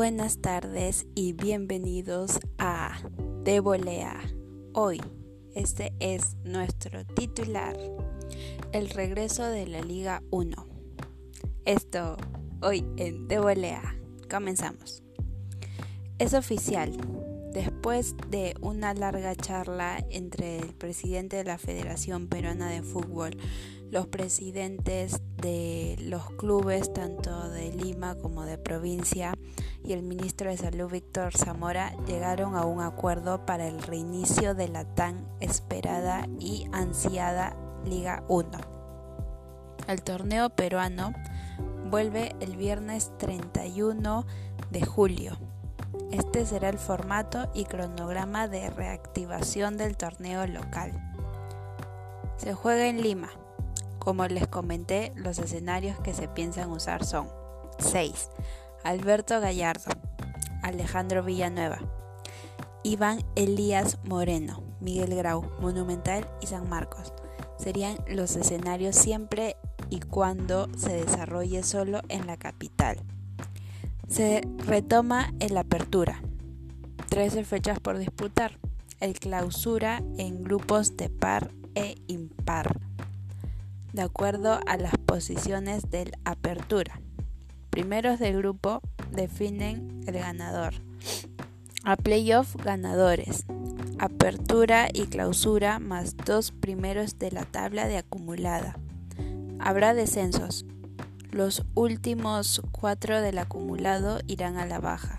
Buenas tardes y bienvenidos a De Volea. Hoy, este es nuestro titular, el regreso de la Liga 1. Esto, hoy en De Volea. Comenzamos. Es oficial, Después de una larga charla entre el presidente de la Federación Peruana de Fútbol, los presidentes de los clubes tanto de Lima como de provincia y el ministro de Salud Víctor Zamora llegaron a un acuerdo para el reinicio de la tan esperada y ansiada Liga 1. El torneo peruano vuelve el viernes 31 de julio este será el formato y cronograma de reactivación del torneo local. Se juega en Lima. Como les comenté, los escenarios que se piensan usar son 6. Alberto Gallardo, Alejandro Villanueva, Iván Elías Moreno, Miguel Grau, Monumental y San Marcos. Serían los escenarios siempre y cuando se desarrolle solo en la capital. Se retoma el apertura. 13 fechas por disputar. El clausura en grupos de par e impar. De acuerdo a las posiciones del apertura. Primeros del grupo definen el ganador. A playoff ganadores. Apertura y clausura más dos primeros de la tabla de acumulada. Habrá descensos. Los últimos cuatro del acumulado irán a la baja.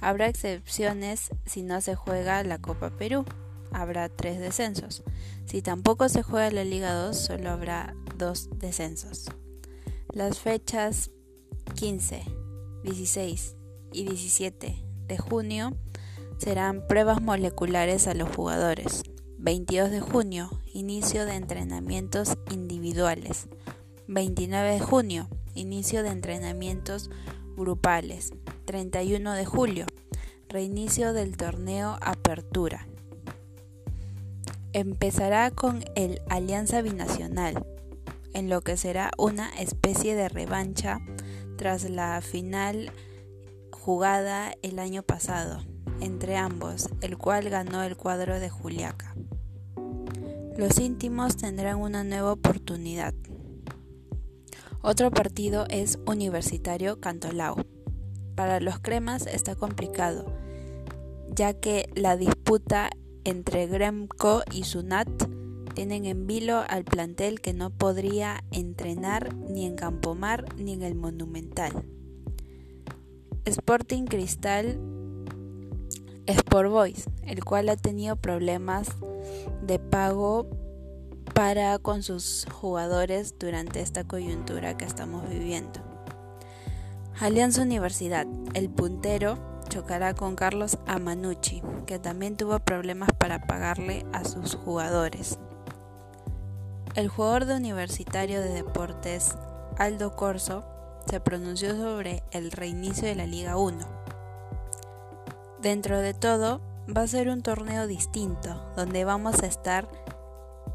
Habrá excepciones si no se juega la Copa Perú. Habrá tres descensos. Si tampoco se juega la Liga 2, solo habrá dos descensos. Las fechas 15, 16 y 17 de junio serán pruebas moleculares a los jugadores. 22 de junio, inicio de entrenamientos individuales. 29 de junio, inicio de entrenamientos grupales. 31 de julio, reinicio del torneo Apertura. Empezará con el Alianza Binacional, en lo que será una especie de revancha tras la final jugada el año pasado entre ambos, el cual ganó el cuadro de Juliaca. Los íntimos tendrán una nueva oportunidad. Otro partido es Universitario Cantolao. Para los cremas está complicado, ya que la disputa entre Gremco y Sunat tienen en vilo al plantel que no podría entrenar ni en Campomar ni en el Monumental. Sporting Cristal Sport Boys, el cual ha tenido problemas de pago para con sus jugadores durante esta coyuntura que estamos viviendo. Alianza Universidad, el puntero, chocará con Carlos Amanucci, que también tuvo problemas para pagarle a sus jugadores. El jugador de Universitario de Deportes, Aldo Corso, se pronunció sobre el reinicio de la Liga 1. Dentro de todo, va a ser un torneo distinto, donde vamos a estar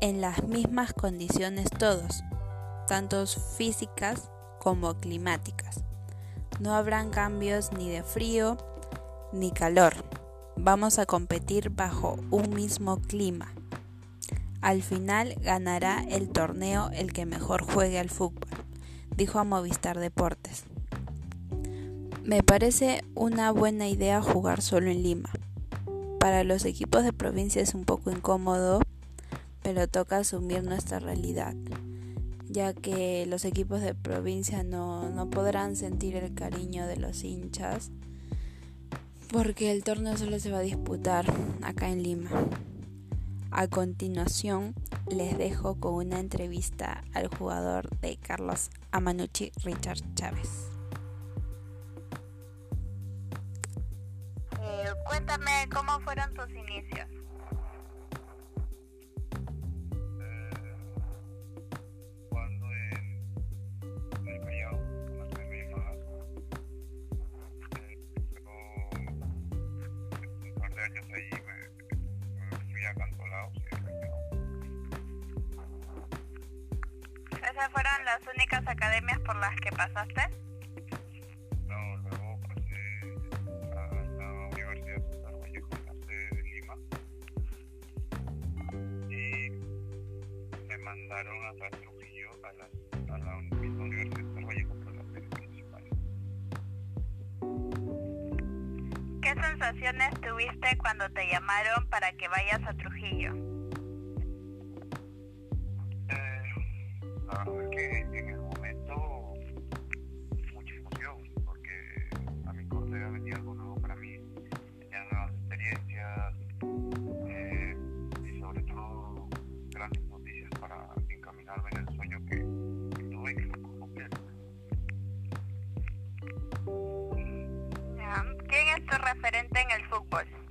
en las mismas condiciones todos, tanto físicas como climáticas. No habrán cambios ni de frío ni calor. Vamos a competir bajo un mismo clima. Al final ganará el torneo el que mejor juegue al fútbol, dijo a Movistar Deportes. Me parece una buena idea jugar solo en Lima. Para los equipos de provincia es un poco incómodo pero toca asumir nuestra realidad, ya que los equipos de provincia no, no podrán sentir el cariño de los hinchas, porque el torneo solo se va a disputar acá en Lima. A continuación, les dejo con una entrevista al jugador de Carlos Amanucci, Richard Chávez. Eh, cuéntame cómo fueron tus inicios. esas fueron las únicas academias por las que pasaste? No, luego pasé a la Universidad César Vallejo de Lima y me mandaron a Trujillo a, a la misma Universidad César Vallejo por las series principales. ¿Qué sensaciones tuviste cuando te llamaron para que vayas a Trujillo? La verdad es que en el momento mucha emoción, porque a mi corte venido algo nuevo para mí, tenía nuevas experiencias eh, y sobre todo grandes noticias para encaminarme en el sueño que, que tuve y que cumplir. Ya, ¿Quién es tu referente en el fútbol?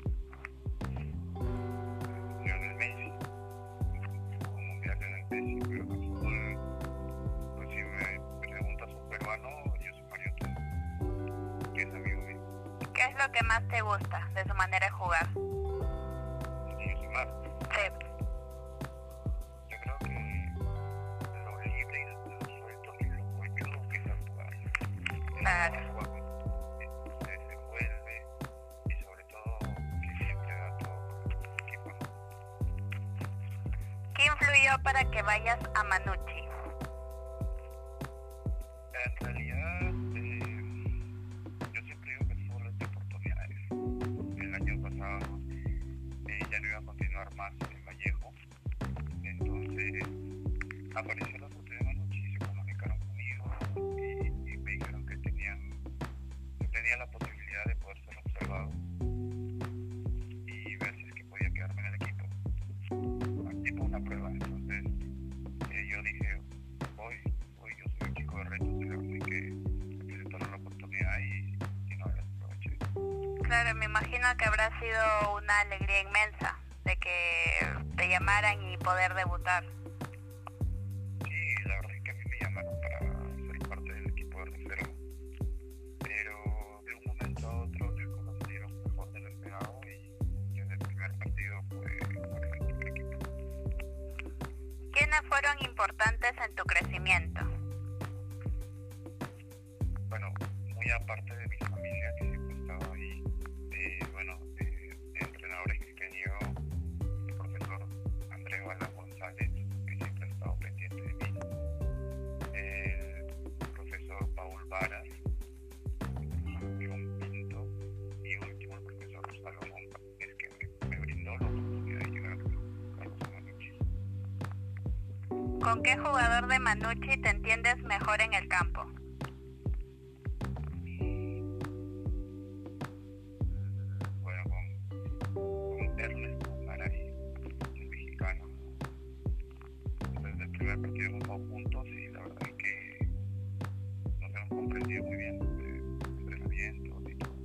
Te gusta de su manera de jugar? Y yo soy Mar. Sí. Yo creo que lo libre y lo suelto y lo conchudo que es el jugar. Claro. El juego se desenvuelve y sobre todo que siempre da todo por el equipo. ¿Qué influyó para que vayas a Manucci? La posibilidad de poder ser observado y ver si es que podía quedarme en el equipo. Tipo una prueba, entonces eh, yo dije, voy, voy, yo soy un chico de retos, así que presentaron la oportunidad y, y no la aproveché. Claro, me imagino que habrá sido una alegría inmensa de que te llamaran y poder debutar. ¿Quiénes fueron importantes en tu crecimiento? Bueno, muy aparte de mi ¿Con qué jugador de Manucci te entiendes mejor en el campo? bueno, con, con Ernesto Maray, el mexicano. Desde el primer partido hemos jugado juntos y la verdad es que nos hemos comprendido muy bien de entrenamientos y todo.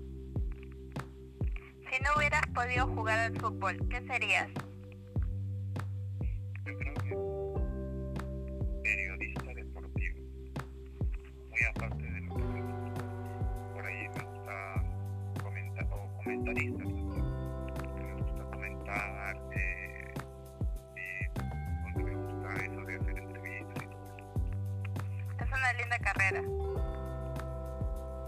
Si no hubieras podido jugar al fútbol, ¿qué serías? Me gusta comentar, eh, donde me gusta eso de hacer entrevistas y todo eso. Es una linda carrera.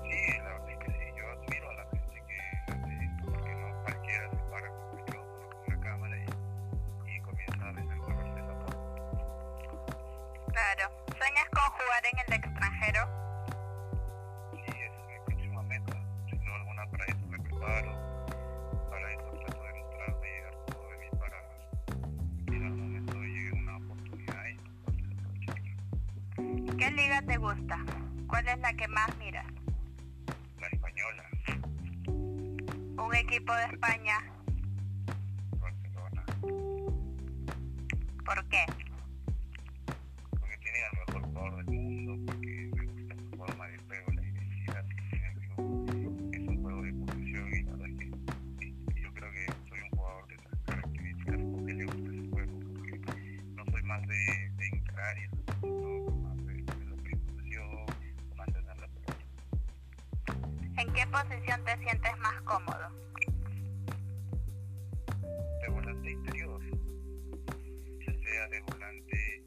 Sí, la verdad es que sí, yo admiro a la gente que hace esto, porque no cualquiera se para con un micrófono, con una cámara y, y comienza a desenvolverse esa parte. Claro. ¿Qué liga te gusta? ¿Cuál es la que más miras? La española, Un equipo de España. Barcelona, ¿Por qué? posición te sientes más cómodo? De volante interior, ya sea de volante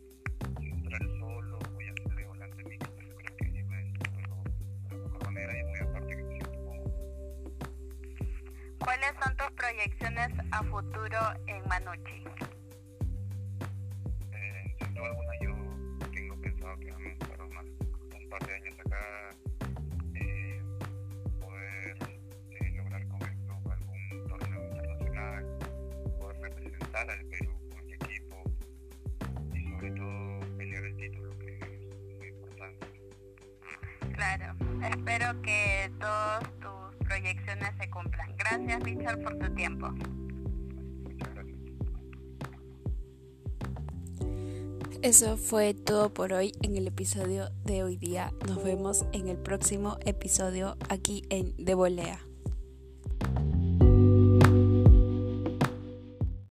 central solo o ya sea de volante mixto, yo creo que yo me encuentro de la mejor manera y muy aparte que me siento cómodo. ¿Cuáles son tus proyecciones a futuro en Manucci? Eh, sin duda alguna yo tengo pensado que vamos a estar más un par de años acá representar al Perú con mi equipo y sobre todo pelear el título que es muy importante. Claro, espero que todas tus proyecciones se cumplan. Gracias Richard por tu tiempo. Muchas gracias. Eso fue todo por hoy en el episodio de hoy día. Nos vemos en el próximo episodio aquí en De Volea.